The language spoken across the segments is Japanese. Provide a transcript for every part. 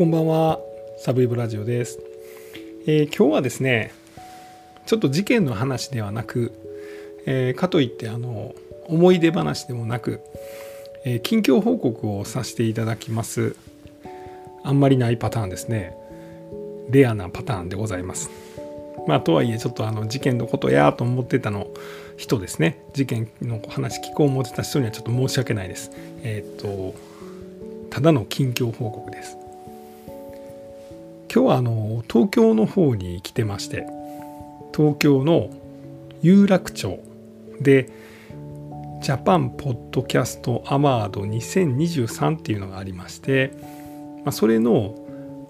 こんばんは。サブイブラジオです、えー、今日はですねちょっと事件の話ではなく、えー、かといってあの思い出話でもなく、えー、近況報告をさせていただきます。あんまりないパターンですね。レアなパターンでございます。まあとはいえちょっとあの事件のことやと思ってたの人ですね。事件の話聞こう思ってた人にはちょっと申し訳ないです。えっ、とただの近況報告です。今日はあの東京の方に来てまして東京の有楽町でジャパンポッドキャストアワード2023っていうのがありまして、まあ、それの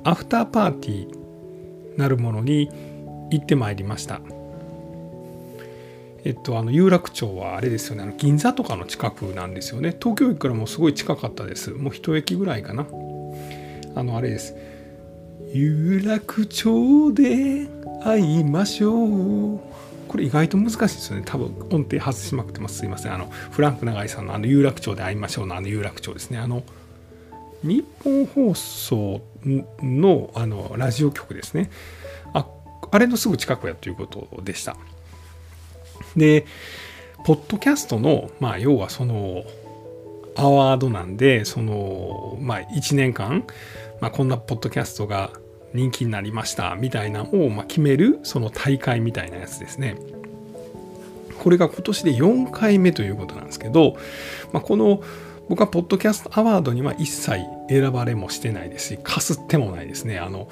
アフターパーティーなるものに行ってまいりました。えっと、あの有楽町はあれですよねあの銀座とかの近くなんですよね。東京駅からもすごい近かったです。もう一駅ぐらいかな。あのあれです。有楽町で会いましょう。これ意外と難しいですよね。多分音程外しまくってます。すいません。あのフランク永井さんのあの有楽町で会いましょうのあの有楽町ですね。あの日本放送のあのラジオ局ですね。ああれのすぐ近くやということでした。でポッドキャストのまあ要はそのアワードなんでそのまあ1年間まあ、こんなポッドキャストが人気になりましたみたいなのをま決めるその大会みたいなやつですね。これが今年で4回目ということなんですけど、まあ、この僕はポッドキャストアワードには一切選ばれもしてないですしかすってもないですね。あの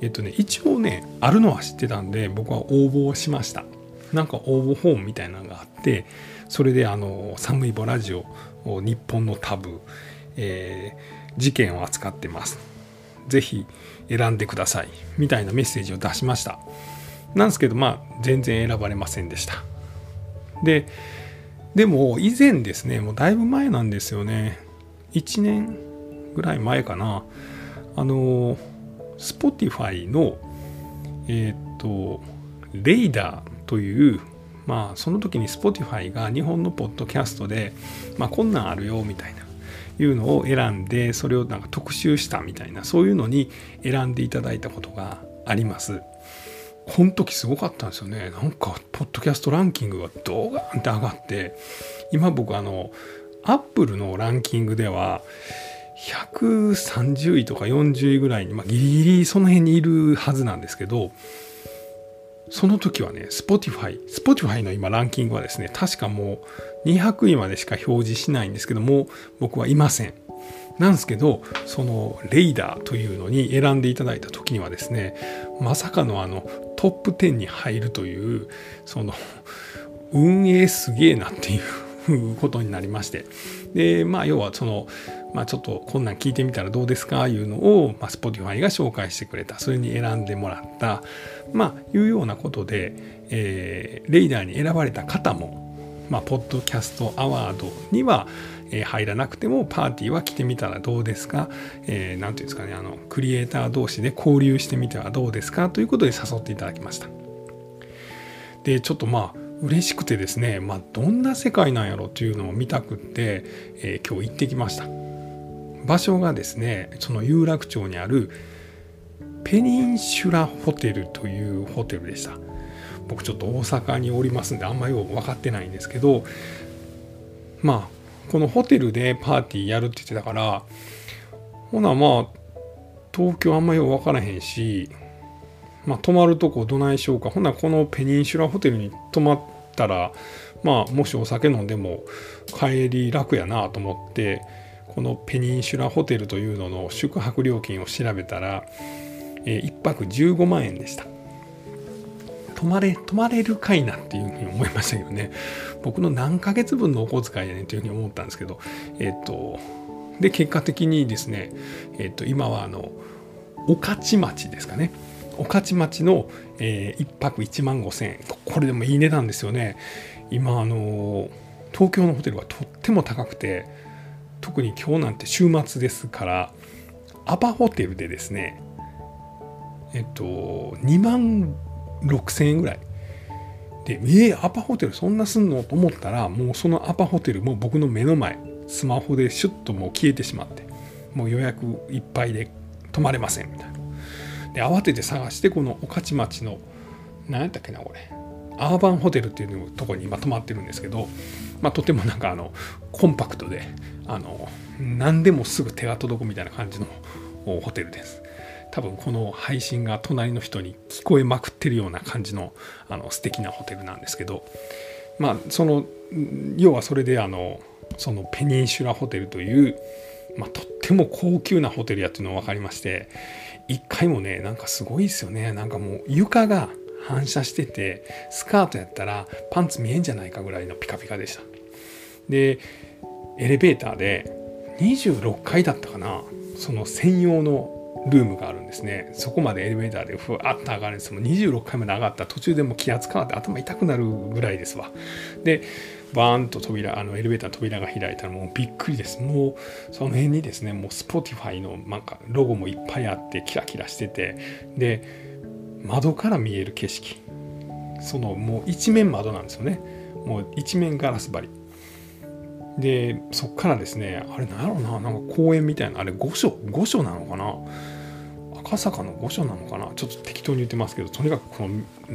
えっとね一応ねあるのは知ってたんで僕は応募をしました。なんか応募フォームみたいなのがあってそれであの寒いボラジオ日本のタブ、えー、事件を扱ってます。ぜひ選んでください。みたいなメッセージを出しました。なんですけどまあ全然選ばれませんでした。ででも以前ですねもうだいぶ前なんですよね。1年ぐらい前かな。あの Spotify のえっ、とレイダーというまあその時に Spotify が日本のポッドキャストでまあこんなんあるよみたいな。いうのを選んでそれをなんか特集したみたいなそういうのに選んでいただいたことがあります。この時すごかったんですよね。なんか、ポッドキャストランキングがドーンって上がって、今僕あの、アップルのランキングでは、130位とか40位ぐらいに、まあ、ギリギリその辺にいるはずなんですけど、その時はね、Spotify、Spotify の今ランキングはですね、確かもう200位までしか表示しないんですけども、僕はいません。なんですけど、そのレイダーというのに選んでいただいた時にはですね、まさかのあのトップ10に入るという、その運営すげえなっていうことになりまして。で、まあ要はその、まあ、ちょっとこんなん聞いてみたらどうですか？いうのを、まあ、Spotify が紹介してくれた。それに選んでもらった。まあいうようなことで、えー、レイダーに選ばれた方も、まあ、ポッドキャストアワードには、え、入らなくてもパーティーは来てみたらどうですか？何、えー、て言うんですかねあのクリエイター同士で交流してみてはどうですか？ということで誘っていただきました。でちょっとまあ嬉しくてですね、まあ、どんな世界なんやろというのを見たくって、えー、今日行ってきました。場所がですねその有楽町にあるペニンシュラホテルというホテルでした。僕ちょっと大阪におりますんであんまよく分かってないんですけどまあこのホテルでパーティーやるって言ってたからほなまあ東京あんまよく分からへんしまあ泊まるとこどないしようかほんならこのペニンシュラホテルに泊まったらまあもしお酒飲んでも帰り楽やなと思ってこのペニンシュラホテルというのの宿泊料金を調べたら、えー、1泊15万円でした。泊まれ、泊まれるかいなっていうふうに思いましたけどね。僕の何ヶ月分のお小遣いやねんというふうに思ったんですけど、えっ、ー、と、で、結果的にですね、えっ、ー、と、今はあの、御徒町ですかね。御徒町の、えー、1泊1万5千円。これでもいい値段ですよね。今、あの、東京のホテルはとっても高くて、特に今日なんて週末ですからアパホテルでですねえっと2万6,000円ぐらいでえー、アパホテルそんなすんのと思ったらもうそのアパホテルも僕の目の前スマホでシュッともう消えてしまってもう予約いっぱいで泊まれませんみたいなで慌てて探してこの御徒町の何やったっけなこれ。アーバンホテルっていうとこに今泊まってるんですけど、まあ、とてもなんかあのコンパクトであの何でもすぐ手が届くみたいな感じのホテルです。多分この配信が隣の人に聞こえまくってるような感じのあの素敵なホテルなんですけどまあその要はそれであのそのペニンシュラホテルという、まあ、とっても高級なホテルやっていうのが分かりまして1回もねなんかすごいですよね。なんかもう床が反射しててスカートやったらパンツ見えんじゃないかぐらいのピカピカでした。でエレベーターで26階だったかな。その専用のルームがあるんですね。そこまでエレベーターでふわっと上がるんですもう26階まで上がった途中でも気圧変わって頭痛くなるぐらいですわ。でバーンと扉あのエレベーターの扉が開いたらもうびっくりです。もうその辺にですねもう Spotify のなんかロゴもいっぱいあってキラキラしてて。で窓から見える景色。そのもう一面窓なんですよね。もう一面ガラス張り。でそっからですねあれなんやろななんか公園みたいなあれ御所御所なのかな？赤坂の御所なのかな？ちょっと適当に言ってますけどとにかくこの、う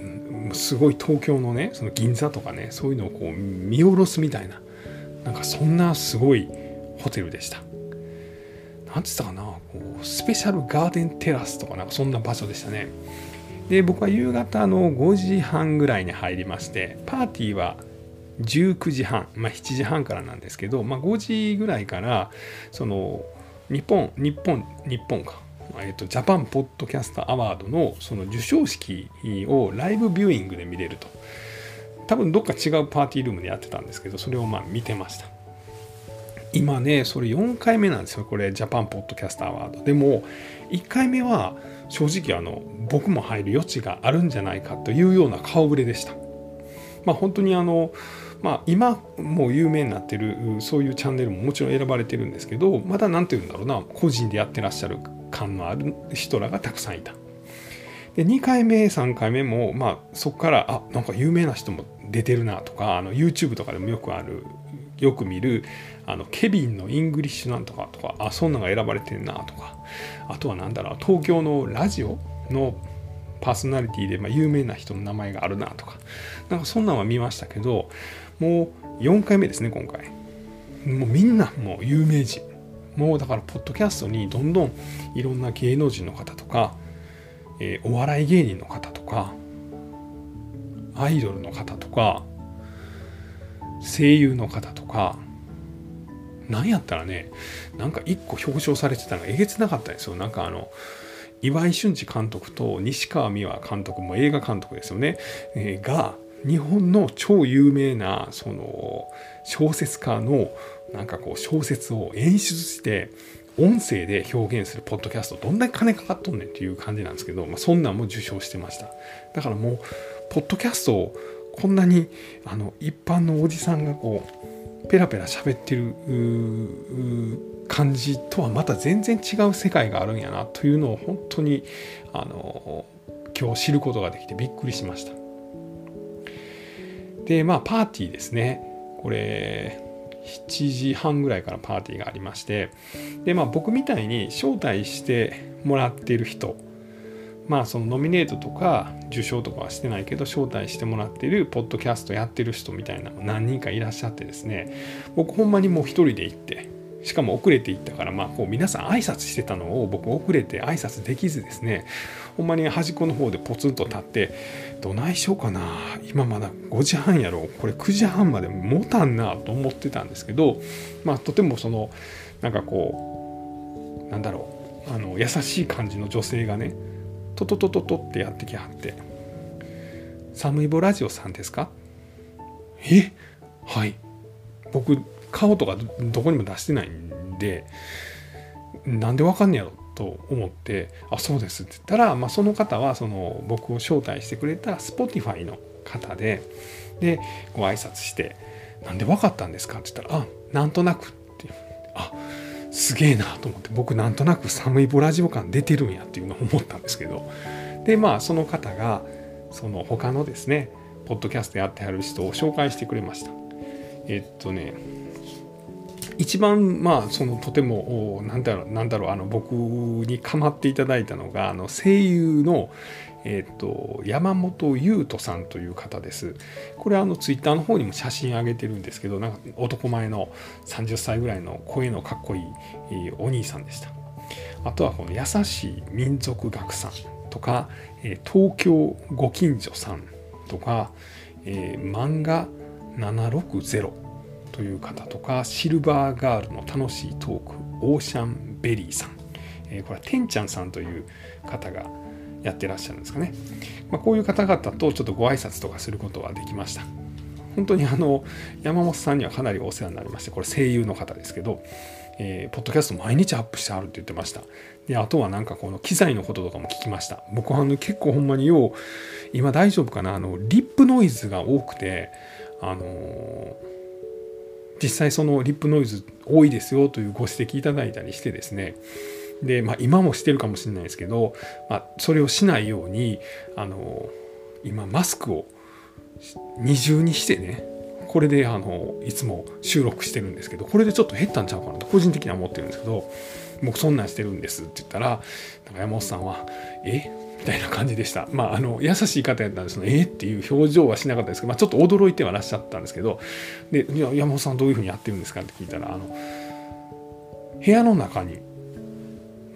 ん、すごい東京のねその銀座とかねそういうのをこう見下ろすみたいななんかそんなすごいホテルでした。なんつったかな？こうスペシャルガーデンテラスとかなんかそんな場所でしたね。で僕は夕方の5時半ぐらいに入りましてパーティーは19時半、まあ、7時半からなんですけど、まあ、5時ぐらいからその日本日本日本か、えーと、ジャパンポッドキャストアワードのその授賞式をライブビューイングで見れると。多分どっか違うパーティールームでやってたんですけどそれをまあ見てました。今ねそれ4回目なんですよこれジャパンポッドキャストアワード。でも1回目は正直あの僕も入る余地があるんじゃないかというような顔ぶれでした。まあ本当にあのまあ、今もう有名になってるそういうチャンネルももちろん選ばれてるんですけどまだ何て言うんだろうな個人でやってらっしゃる感のある人らがたくさんいた。で2回目3回目も、まあ、そこからあなんか有名な人も出てるなとかあの YouTube とかでもよくあるよく見るあのケビンの English なんとかとかあそんなのが選ばれてんなとかあとは何だろう東京のラジオのパーソナリティでま有名な人の名前があるなとかなんかそんなんは見ましたけどもう4回目ですね今回。もうみんなもう有名人。もうだからポッドキャストにどんどんいろんな芸能人の方とか、えー、お笑い芸人の方とかアイドルの方とか声優の方とか何やったらねなんか一個表彰されてたのがえげつなかったんですよ。なんかあの岩井俊二監督と西川美和監督も映画監督ですよね、えー、が日本の超有名なその小説家のなんかこう小説を演出して音声で表現するポッドキャストどんだけ金かかっとんねんっていう感じなんですけど、まあ、そんなんも受賞してました。だからもうポッドキャストをこんなにあの一般のおじさんがこうペラペラ喋ってる感じとはまた全然違う世界があるんやなというのを本当にあの今日知ることができてびっくりしました。でまあパーティーですね。これ7時半ぐらいからパーティーがありまして。でまあ僕みたいに招待してもらっている人。まあそのノミネートとか受賞とかはしてないけど招待してもらってるポッドキャストやってる人みたいなの何人かいらっしゃってですね。僕ほんまにもう一人で行ってしかも遅れていったから、まあ、こう皆さん挨拶してたのを僕遅れて挨拶できずですねほんまに端っこの方でポツンと立ってどないしようかな今まだ5時半やろこれ9時半まで持たんなと思ってたんですけど、まあ、とてもそのなんかこうなんだろうあの優しい感じの女性がねトトトトトってやってきはって「サムイボラジオさんですか?」え？はい僕顔とかどこにも出してないんでなんでわかんねやろと思って「あそうです」って言ったら、まあ、その方はその僕を招待してくれた Spotify の方ででご挨拶して「なんでわかったんですか?」って言ったら「あなんとなく」ってあすげえなと思って僕なんとなく寒いボラジオ感出てるんやっていうのを思ったんですけどでまあその方がその他のですねポッドキャストやってはる人を紹介してくれましたえっとね一番まあそのとてもなんだろうなんだろうあの僕に構っていただいたのがあの声優のえーと、山本優斗さんという方です。これあのツイッターの方にも写真上げてるんですけどなんか男前の30歳ぐらいの声のかっこいいお兄さんでした。あとはこの優しい民族学さんとか、え東京ご近所さんとか、え、漫画760という方とかシルバーガールの楽しいトークオーシャンベリーさん、えー、これはてんちゃんさんという方がやってらっしゃるんですかね、まあ、こういう方々とちょっとご挨拶とかすることはできました。本当にあの山本さんにはかなりお世話になりましてこれ声優の方ですけど、えー、ポッドキャスト毎日アップしてあるって言ってました。であとはなんかこの機材のこととかも聞きました。僕はあの結構ほんまによう今大丈夫かなあのリップノイズが多くてあのー、実際そのリップノイズ多いですよというご指摘いただいたりしてですね。で、まあ、今もしてるかもしれないですけど、まあ、それをしないようにあの今マスクを二重にしてねこれであのいつも収録してるんですけどこれでちょっと減ったんちゃうかなと個人的には思ってるんですけど僕そんなんしてるんですって言ったらなんか山本さんは「え？みたいな感じでした。まあ、あの、優しい方やったんですえっていう表情はしなかったですけど、まあ、ちょっと驚いてはらっしゃったんですけど、で、いや、山本さんどういうふうにやってるんですかって聞いたら、あの、部屋の中に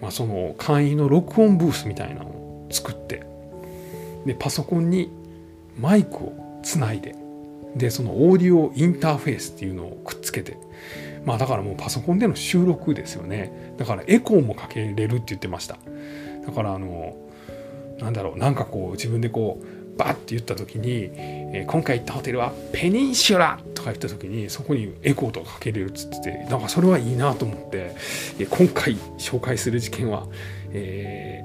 まあ、その簡易の録音ブースみたいなのを作ってでパソコンにマイクをつないででそのオーディオインターフェースっていうのをくっつけてまあだからもうパソコンでの収録ですよねだからエコーもかけれるって言ってましただからあのなんだろうなんかこう自分でこうバッて言った時に、えー、今回行ったホテルはペニンシュラとか言った時にそこにエコーとかかけれるっつっててなんかそれはいいなと思って、えー、今回紹介する事件は、え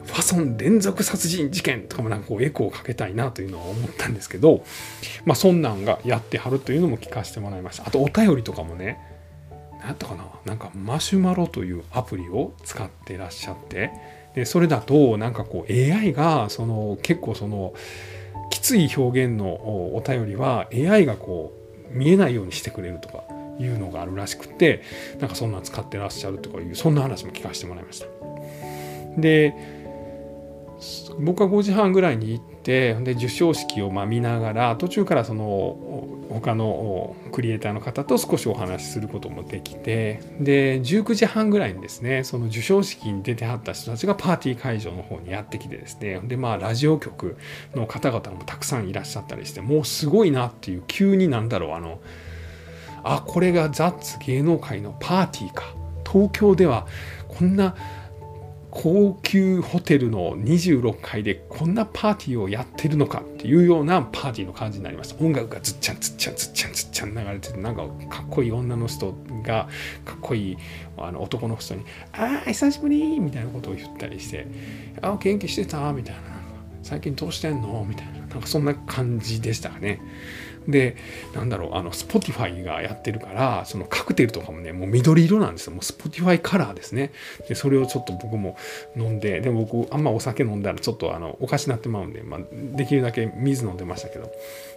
ー、ファソン連続殺人事件とかもなんかこうエコーをかけたいなというのは思ったんですけどまあそんなんがやってはるというのも聞かせてもらいました。あとお便りとかもね何やったかななんかマシュマロというアプリを使ってらっしゃってでそれだとなんかこう AI がその結構そのきつい表現のお便りは AI がこう見えないようにしてくれるとかいうのがあるらしくてなんかそんな使ってらっしゃるとかいうそんな話も聞かせてもらいました。で僕は5時半ぐらいに行ってで授賞式をま見ながら途中からその他のクリエイターの方と少しお話しすることもできてで19時半ぐらいにですねその授賞式に出てはった人たちがパーティー会場の方にやってきてですねでまあラジオ局の方々もたくさんいらっしゃったりしてもうすごいなっていう急になんだろうあのあこれがザッツ芸能界のパーティーか。東京ではこんな高級ホテルの26階でこんなパーティーをやってるのかっていうようなパーティーの感じになりました音楽がずっちゃんずっちゃんずっちゃんずっちゃん流れててなんかかっこいい女の人がかっこいいあの男の人に「ああ久しぶり!」みたいなことを言ったりして「ああ元気してた?」みたいな「最近どうしてんの?」みたいななんかそんな感じでしたかね。でなんだろうあの Spotify がやってるからそのカクテルとかもねもう緑色なんですよ。もう Spotify カラーですね。でそれをちょっと僕も飲んででも僕あんまお酒飲んだらちょっとあのおかしなってまうんで、まあ、できるだけ水飲んでましたけど。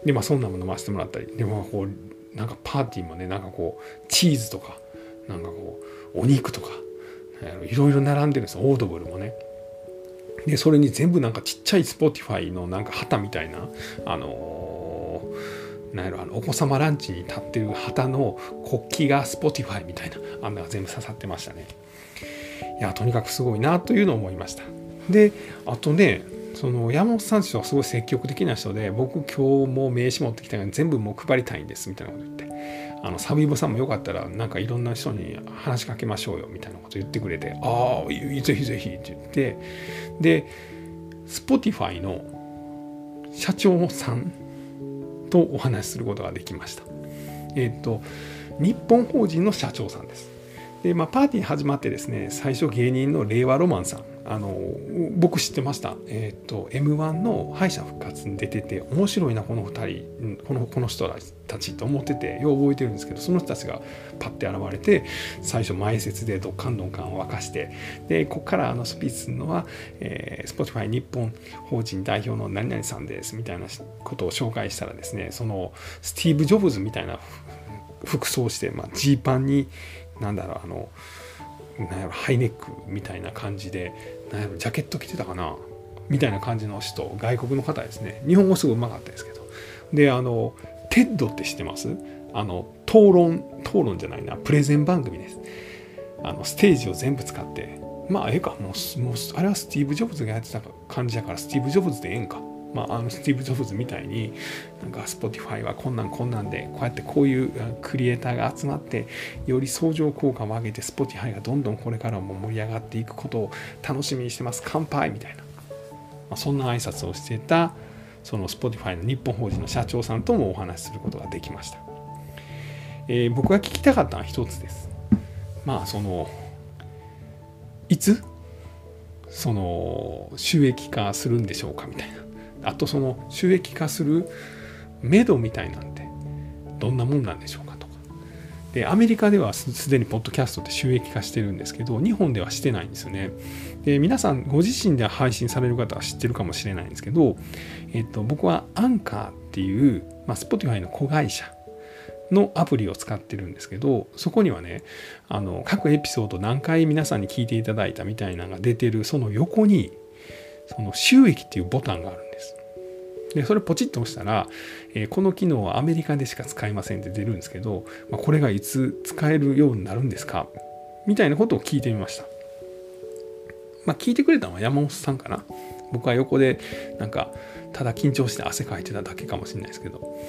でまあそんなも飲ませてもらったりでもこうなんかパーティーもねなんかこうチーズとかなんかこうお肉とかいろいろ並んでるんですオードブルもね。でそれに全部なんかちっちゃい Spotify のなんか旗みたいなあのーなんやろあのお子様ランチに立ってる旗の国旗が Spotify みたいなあんなが全部刺さってましたね。いやとにかくすごいなというのを思いました。であとねその山本さんとはすごい積極的な人で僕今日も名刺持ってきたから全部もう配りたいんですみたいなこと言って。あのサビボさんもよかったらなんかいろんな人に話しかけましょうよみたいなこと言ってくれてああぜひぜひって言って。で Spotify の社長さんとお話しすることができました。えっ、と日本法人の社長さんです。で、まあ、パーティー始まってですね最初芸人の令和ロマンさんあの僕知ってました、えっ、ー、と m 1の敗者復活に出てて面白いなこの2人このこの人たちたちと思っててよう覚えてるんですけどその人たちがパッて現れて最初前説でドッカンドンカンを沸かしてでここからあのスピーチするのは、えー、Spotify 日本法人代表の何々さんですみたいなことを紹介したらですねそのスティーブ・ジョブズみたいな服装して、まあ、ジーパンになんだろうあのなんやろハイネックみたいな感じでなんやろジャケット着てたかなみたいな感じの人外国の方ですね。日本語すごいうまかったですけど。であの TED って知ってます？あの討論討論じゃないなプレゼン番組です。あのステージを全部使ってまあええかもうもうあれはスティーブ・ジョブズがやってた感じだからスティーブ・ジョブズでええんか。まあ、あのスティーブ・ジョブズみたいになんか Spotify はこんなんこんなんでこうやってこういうクリエイターが集まってより相乗効果を上げて Spotify がどんどんこれからも盛り上がっていくことを楽しみにしてます。乾杯！みたいな、まあ、そんな挨拶をしてたその Spotify の日本法人の社長さんともお話しすることができました、えー、僕が聞きたかったのは一つです。まあそのいつ？その収益化するんでしょうかみたいな。あとその収益化する目処みたいなんてどんなもんなんでしょうか？でアメリカではすでにポッドキャストって収益化してるんですけど日本ではしてないんですよねで皆さんご自身で配信される方は知ってるかもしれないんですけど、えっと、僕はアンカーっていう、まあ、Spotify の子会社のアプリを使ってるんですけどそこにはねあの各エピソード何回皆さんに聞いていただいたみたいなのが出てるその横にその収益っていうボタンがあるんです。で、それポチッと押したら、えー、この機能はアメリカでしか使えませんって出るんですけど、まあ、これがいつ使えるようになるんですかみたいなことを聞いてみました。まあ、聞いてくれたのは山本さんかな。僕は横で、なんか、ただ緊張して汗かいてただけかもしれないですけど。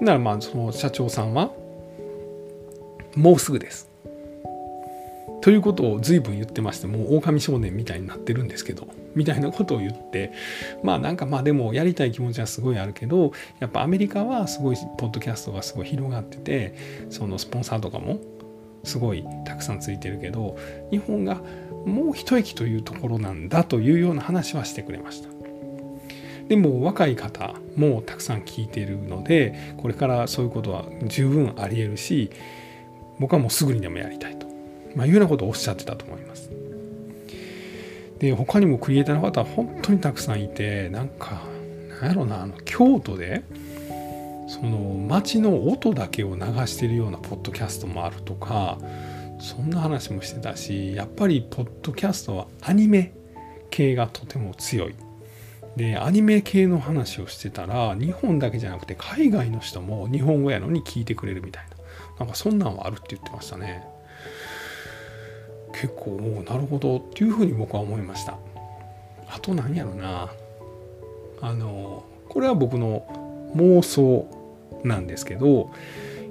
だからまあ、その社長さんは、もうすぐです。ということを随分言ってましてもう狼少年みたいになってるんですけどみたいなことを言ってまあなんかまあでもやりたい気持ちはすごいあるけどやっぱアメリカはすごいポッドキャストがすごい広がっててそのスポンサーとかもすごいたくさんついてるけど日本がもう一息というところなんだというような話はしてくれました。でも若い方もたくさん聞いているのでこれからそういうことは十分ありえるし僕はもうすぐにでもやりたいまあ、いうようなことをおっしゃってたと思います。で他にもクリエイターの方は本当にたくさんいてなんかなんやろなあの京都でその街の音だけを流してるようなポッドキャストもあるとかそんな話もしてたしやっぱりポッドキャストはアニメ系がとても強い。でアニメ系の話をしてたら日本だけじゃなくて海外の人も日本語やのに聞いてくれるみたいななんかそんなんはあるって言ってましたね。結構もうなるほどっていうふうに僕は思いました。あと何やろな。あのこれは僕の妄想なんですけど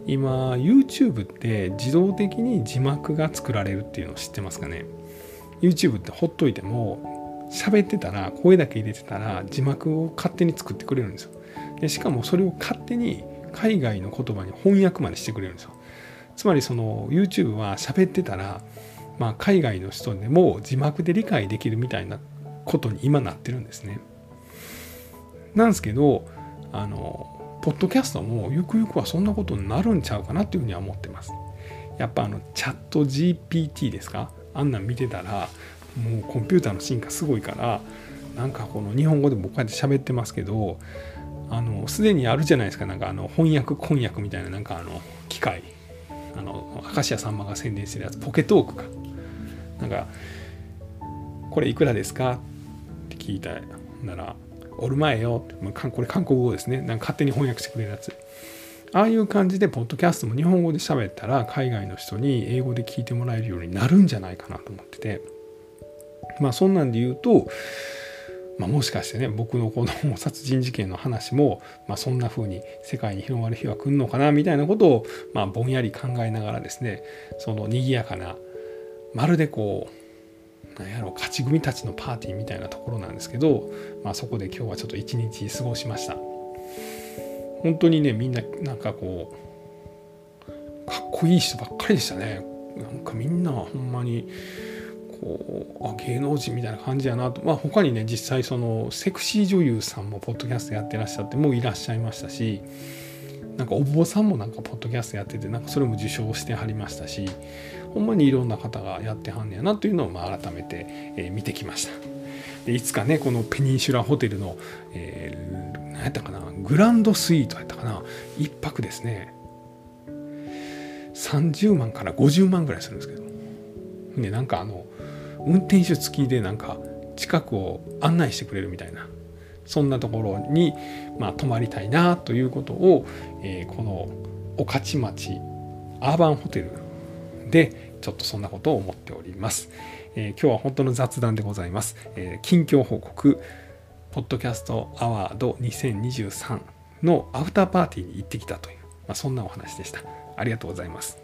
今 YouTube って自動的に字幕が作られるっていうのを知ってますかね。YouTube ってほっといても喋ってたら声だけ入れてたら字幕を勝手に作ってくれるんですよ。でしかもそれを勝手に海外の言葉に翻訳までしてくれるんですよ。つまりその YouTube は喋ってたらまあ、海外の人でも字幕で理解できるみたいなことに今なってるんですね。なんですけどあのポッドキャストもゆくゆくはそんなことになるんちゃうかなっていうふうには思ってます。やっぱあのチャット GPT ですか？あんなん見てたらもうコンピューターの進化すごいからなんかこの日本語で僕こうやって喋ってますけどあのすでにあるじゃないですかなんかあの翻訳翻訳みたいななんかあの機械あの明石家さんまが宣伝してるやつポケトークかなんか「これいくらですか?」って聞いたなら「おる前よ」これ韓国語ですね。なんか勝手に翻訳してくれるやつ。ああいう感じでポッドキャストも日本語で喋ったら海外の人に英語で聞いてもらえるようになるんじゃないかなと思ってて。まあそんなんで言うとまあ、もしかしてね僕のこの殺人事件の話も、まあ、そんな風に世界に広がる日は来るのかなみたいなことを、まあ、ぼんやり考えながらですねその賑やかなまるでこうなんやろう勝ち組たちのパーティーみたいなところなんですけど、まあ、そこで今日はちょっと一日過ごしました。本当にねみんななんかこうかっこいい人ばっかりでしたね。なんかみんなほんまにこうあ芸能人みたいな感じやなと。まあ他にね実際そのセクシー女優さんもポッドキャストやってらっしゃってもういらっしゃいましたしなんかお坊さんもなんかポッドキャストやっててなんかそれも受賞してはりましたしほんまにいろんな方がやってはんねやなというのをまあ改めて、え、見てきました。でいつかねこのペニンシュラホテルの、えー、何やったかなグランドスイートやったかな1泊ですね30万から50万ぐらいするんですけどでなんかあの運転手付きでなんか近くを案内してくれるみたいなそんなところに、まあ、泊まりたいなということを、えー、この御徒町アーバンホテルでちょっとそんなことを思っております。えー、今日は本当の雑談でございます。えー、近況報告、ポッドキャストアワード2023のアフターパーティーに行ってきたという、まあ、そんなお話でした。ありがとうございます。